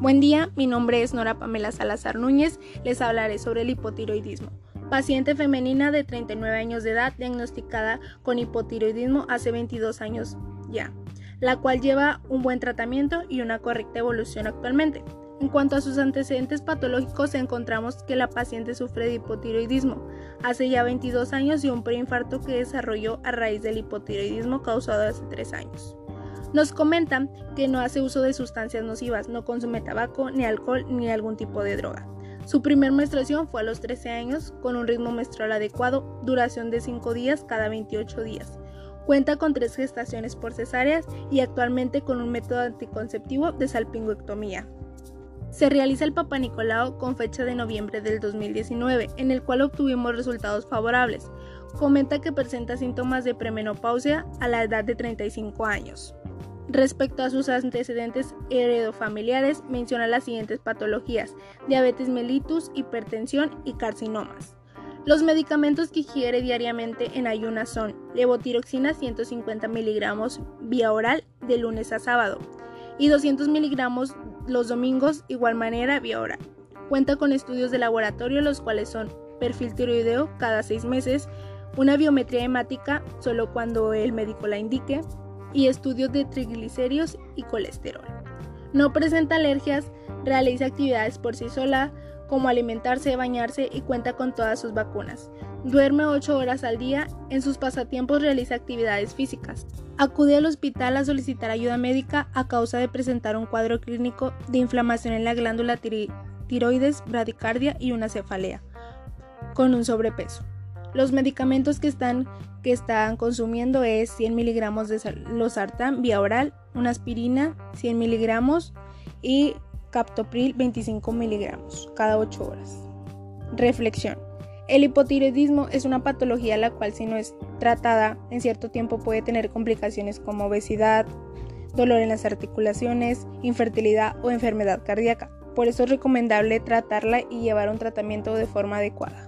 Buen día, mi nombre es Nora Pamela Salazar Núñez, les hablaré sobre el hipotiroidismo. Paciente femenina de 39 años de edad diagnosticada con hipotiroidismo hace 22 años ya, la cual lleva un buen tratamiento y una correcta evolución actualmente. En cuanto a sus antecedentes patológicos, encontramos que la paciente sufre de hipotiroidismo hace ya 22 años y un preinfarto que desarrolló a raíz del hipotiroidismo causado hace 3 años. Nos comentan que no hace uso de sustancias nocivas, no consume tabaco, ni alcohol, ni algún tipo de droga. Su primer menstruación fue a los 13 años, con un ritmo menstrual adecuado, duración de 5 días cada 28 días. Cuenta con tres gestaciones por cesáreas y actualmente con un método anticonceptivo de salpingoectomía. Se realiza el Papa Nicolau con fecha de noviembre del 2019, en el cual obtuvimos resultados favorables. Comenta que presenta síntomas de premenopausia a la edad de 35 años. Respecto a sus antecedentes heredofamiliares, menciona las siguientes patologías: diabetes mellitus, hipertensión y carcinomas. Los medicamentos que ingiere diariamente en ayunas son levotiroxina 150 miligramos vía oral de lunes a sábado y 200 miligramos los domingos igual manera vía oral. Cuenta con estudios de laboratorio los cuales son perfil tiroideo cada seis meses, una biometría hemática solo cuando el médico la indique, y estudios de triglicéridos y colesterol. No presenta alergias, realiza actividades por sí sola, como alimentarse, bañarse y cuenta con todas sus vacunas. Duerme 8 horas al día, en sus pasatiempos realiza actividades físicas. Acude al hospital a solicitar ayuda médica a causa de presentar un cuadro clínico de inflamación en la glándula tiroides, bradicardia y una cefalea, con un sobrepeso. Los medicamentos que están, que están consumiendo es 100 miligramos de losartán vía oral, una aspirina 100 miligramos y captopril 25 miligramos cada 8 horas. Reflexión. El hipotiroidismo es una patología la cual si no es tratada en cierto tiempo puede tener complicaciones como obesidad, dolor en las articulaciones, infertilidad o enfermedad cardíaca. Por eso es recomendable tratarla y llevar un tratamiento de forma adecuada.